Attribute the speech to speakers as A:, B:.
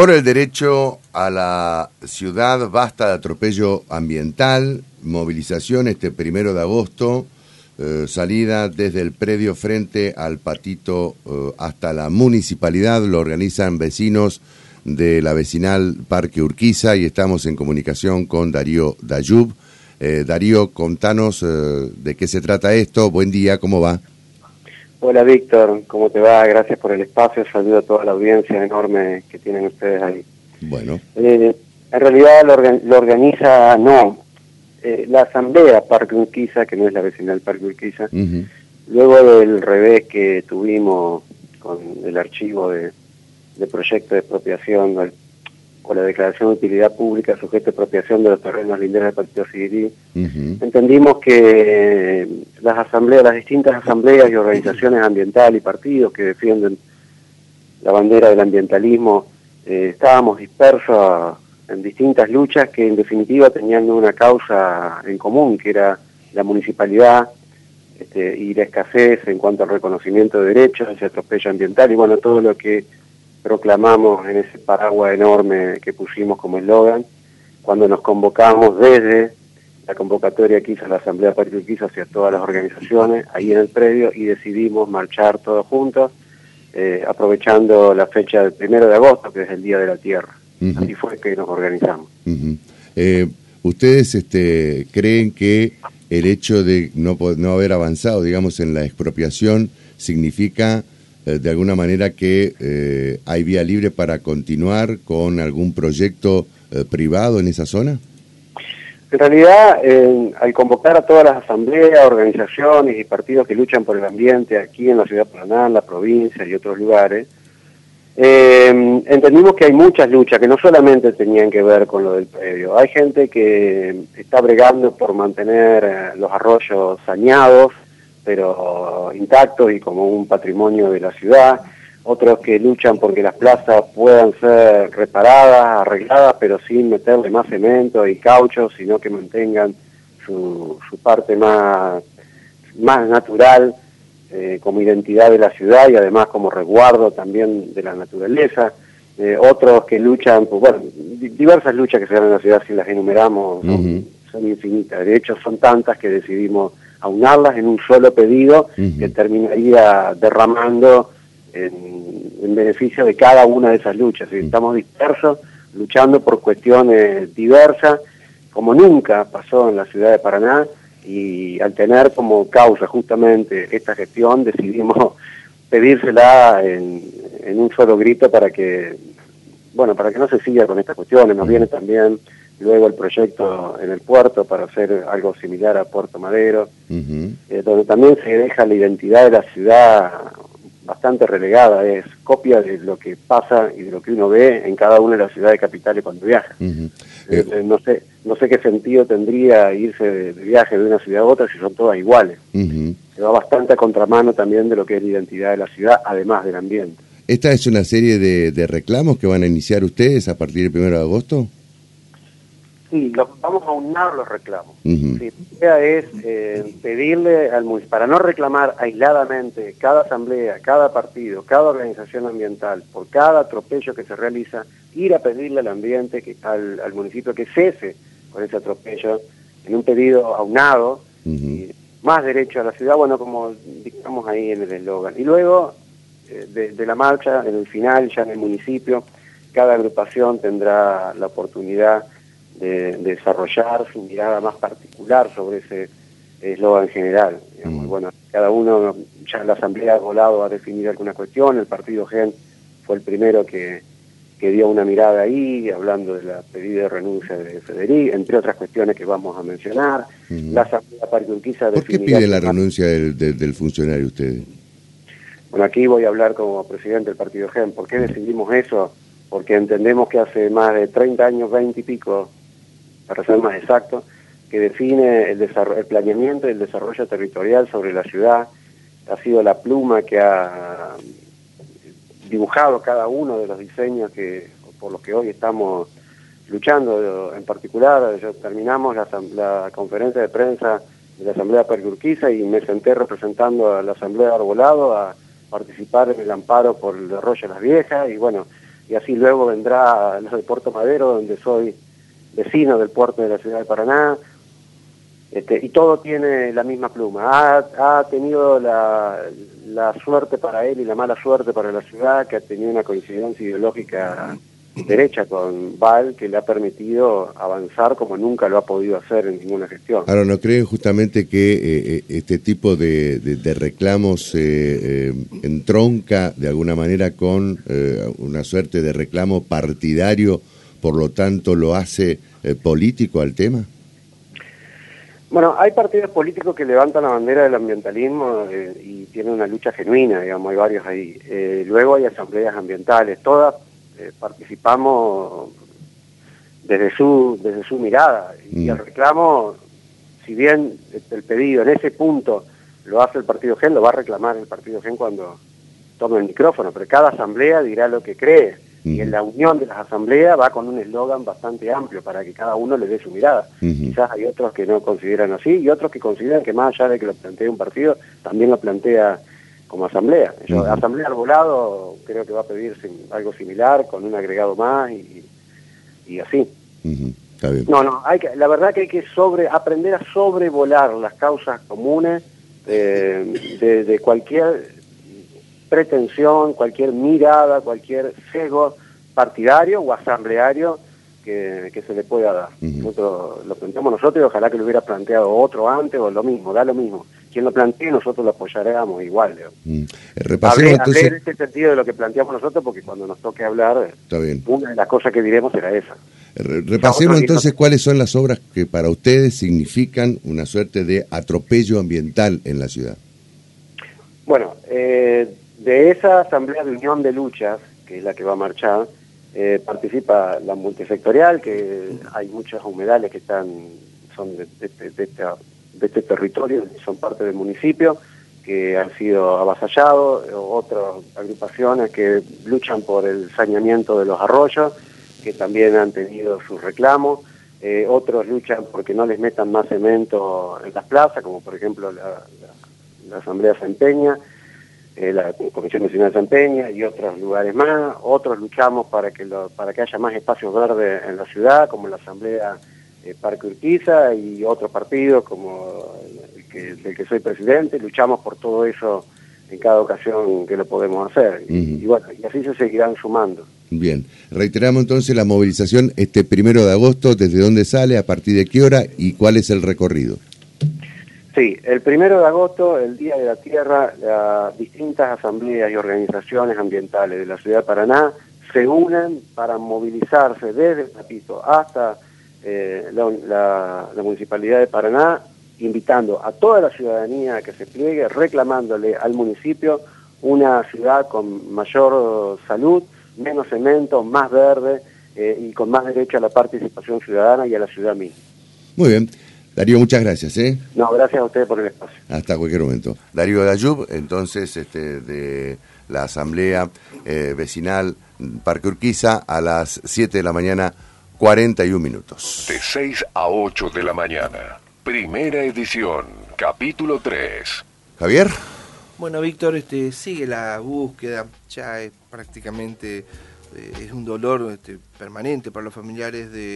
A: Por el derecho a la ciudad, basta de atropello ambiental, movilización este primero de agosto, eh, salida desde el predio frente al patito eh, hasta la municipalidad, lo organizan vecinos de la vecinal Parque Urquiza y estamos en comunicación con Darío Dayub. Eh, Darío, contanos de qué se trata esto, buen día, ¿cómo va?
B: Hola Víctor, ¿cómo te va? Gracias por el espacio, saludo a toda la audiencia enorme que tienen ustedes ahí.
A: Bueno.
B: Eh, en realidad lo, organiza, no, eh, la Asamblea Parque Urquiza, que no es la vecinal Parque Urquiza, luego del revés que tuvimos con el archivo de, de proyecto de expropiación del con la declaración de utilidad pública sujeto a expropiación de los terrenos linderos del Partido Civil, entendimos que las asambleas, las distintas asambleas y organizaciones ambientales y partidos que defienden la bandera del ambientalismo, eh, estábamos dispersos en distintas luchas que en definitiva tenían una causa en común, que era la municipalidad este, y la escasez en cuanto al reconocimiento de derechos, ese atropello ambiental y bueno, todo lo que proclamamos en ese paraguas enorme que pusimos como eslogan, cuando nos convocamos desde la convocatoria que hizo la Asamblea Partido que hizo hacia todas las organizaciones, ahí en el predio, y decidimos marchar todos juntos, eh, aprovechando la fecha del primero de agosto, que es el Día de la Tierra. Así fue que nos organizamos.
A: Eh, ¿Ustedes este, creen que el hecho de no, no haber avanzado, digamos, en la expropiación significa de alguna manera que eh, hay vía libre para continuar con algún proyecto eh, privado en esa zona?
B: En realidad, al convocar a todas las asambleas, organizaciones y partidos que luchan por el ambiente aquí en la ciudad de Paraná, en la provincia y otros lugares, entendimos que hay muchas luchas que no solamente tenían que ver con lo del predio. Hay gente que está bregando por mantener los arroyos saneados, pero intactos y como un patrimonio de la ciudad, otros que luchan porque las plazas puedan ser reparadas, arregladas, pero sin meterle más cemento y caucho, sino que mantengan su, su parte más, más natural eh, como identidad de la ciudad y además como resguardo también de la naturaleza. Eh, otros que luchan, pues bueno, diversas luchas que se dan en la ciudad, si las enumeramos, son infinitas. De hecho, son tantas que decidimos aunarlas en un solo pedido que terminaría derramando en, beneficio de cada una de esas luchas. Estamos dispersos, luchando por cuestiones diversas, como nunca pasó en la ciudad de Paraná, y al tener como causa justamente esta gestión, decidimos pedírsela en, en un solo grito para que, bueno, para que no se siga con estas cuestiones. Nos viene también luego el proyecto en el puerto para hacer algo similar a Puerto Madero, eh, donde también se deja la identidad de la ciudad bastante relegada, es copia de lo que pasa y de lo que uno ve en cada una de las ciudades capitales cuando viaja. Eh, eh, no sé no sé qué sentido tendría irse de, viaje de una ciudad a otra si son todas iguales. Se va bastante a contramano también de lo que es la identidad de la ciudad, además del ambiente.
A: ¿Esta es una serie de, de reclamos que van a iniciar ustedes a partir del 1 de agosto?
B: Sí, vamos a unar los reclamos. La idea es eh, pedirle al municipio, para no reclamar aisladamente cada asamblea, cada partido, cada organización ambiental, por cada atropello que se realiza, ir a pedirle al ambiente, que, al, municipio que cese con ese atropello, en un pedido aunado, más derecho a la ciudad, bueno, como dictamos ahí en el eslogan. Y luego, de, de la marcha, en el final, ya en el municipio, cada agrupación tendrá la oportunidad de, desarrollar su mirada más particular sobre ese eslogan general. Mm. Bueno, cada uno, ya en la Asamblea Volado a definir alguna cuestión, el partido GEN fue el primero que, que dio una mirada ahí, hablando de la pedida de renuncia de Federico, entre otras cuestiones que vamos a mencionar. Mm. La Asamblea Parque
A: ¿Por qué pide la renuncia del, del, funcionario ustedes?
B: Bueno, aquí voy a hablar como presidente del partido GEN. ¿Por qué decidimos eso? Porque entendemos que hace más de 30 años, 20 y pico, para ser más exacto, que define el, planeamiento y el desarrollo territorial sobre la ciudad. Ha sido la pluma que ha dibujado cada uno de los diseños que por los que hoy estamos luchando. En particular, ya terminamos la, conferencia de prensa de la Asamblea Percurquiza y me senté representando a la Asamblea Arbolado a participar en el amparo por el arroyo Las Viejas y bueno, y así luego vendrá lo de Puerto Madero, donde soy vecino del puerto de la ciudad de Paraná, este, y todo tiene la misma pluma. Ha, ha tenido la, la, suerte para él y la mala suerte para la ciudad, que ha tenido una coincidencia ideológica derecha con Val, que le ha permitido avanzar como nunca lo ha podido hacer en ninguna gestión.
A: Ahora, ¿no creen justamente que eh, eh, este tipo de, de, reclamos eh, entronca de alguna manera con una suerte de reclamo partidario, por lo tanto lo hace político al tema?
B: Bueno, hay partidos políticos que levantan la bandera del ambientalismo eh, y tienen una lucha genuina, digamos, hay varios ahí. Eh, luego hay asambleas ambientales, todas eh, participamos desde su, desde su mirada. Y mm. el reclamo, si bien el pedido en ese punto lo hace el Partido Gen, lo va a reclamar el Partido Gen cuando tome el micrófono, pero cada asamblea dirá lo que cree y en la unión de las asambleas va con un eslogan bastante amplio para que cada uno le dé su mirada. Quizás hay otros que no consideran así y otros que consideran que más allá de que lo plantee un partido, también lo plantea como asamblea. Yo, Asamblea Arbolado creo que va a pedir algo similar con un agregado más y, y así. No, no, hay que, la verdad que hay que sobre aprender a sobrevolar las causas comunes eh, de, de cualquier pretensión, cualquier mirada, cualquier cego partidario o asambleario que, se le pueda dar. Nosotros lo planteamos nosotros y ojalá que lo hubiera planteado otro antes o lo mismo, da lo mismo. Quien lo plantee nosotros lo apoyaríamos igual. Mm.
A: Repasemos entonces...
B: este sentido de lo que planteamos nosotros porque cuando nos toque hablar, una de las cosas que diremos será esa.
A: Repasemos entonces cuáles son las obras que para ustedes significan una suerte de atropello ambiental en la ciudad.
B: Bueno, eh, de esa asamblea de unión de luchas, que es la que va a marchar, eh, participa la multisectorial, que hay muchos humedales que están son de, este territorio, son parte del municipio, que han sido avasallados, otras agrupaciones que luchan por el saneamiento de los arroyos, que también han tenido sus reclamos, eh, otros luchan porque no les metan más cemento en las plazas, como por ejemplo la, Asamblea Centeña, eh, la Comisión Nacional de Santeña y otros lugares más. Otros luchamos para que, para que haya más espacios verdes en la ciudad, como la Asamblea eh, Parque Urquiza y otros partidos como el que, del que soy presidente. Luchamos por todo eso en cada ocasión que lo podemos hacer. y, bueno, y así se seguirán sumando.
A: Bien, reiteramos entonces la movilización este primero de agosto, ¿desde dónde sale, a partir de qué hora y cuál es el recorrido?
B: Sí, el primero de agosto, el Día de la Tierra, las distintas asambleas y organizaciones ambientales de la ciudad de Paraná se unen para movilizarse desde el Tapito hasta eh, la, Municipalidad de Paraná, invitando a toda la ciudadanía a que se pliegue, reclamándole al municipio una ciudad con mayor salud, menos cemento, más verde eh, y con más derecho a la participación ciudadana y a la ciudad misma.
A: Muy bien. Darío, muchas gracias. ¿eh?
B: No, gracias a ustedes por el espacio.
A: Hasta cualquier momento. Darío Dayub, entonces, este, de la Asamblea eh, Vecinal Parque Urquiza, a las 7 de la mañana, 41 minutos.
C: De 6 a 8 de la mañana. Primera edición, capítulo 3.
A: Javier.
D: Bueno, Víctor, este, sigue la búsqueda, ya es prácticamente eh, es un dolor este, permanente para los familiares de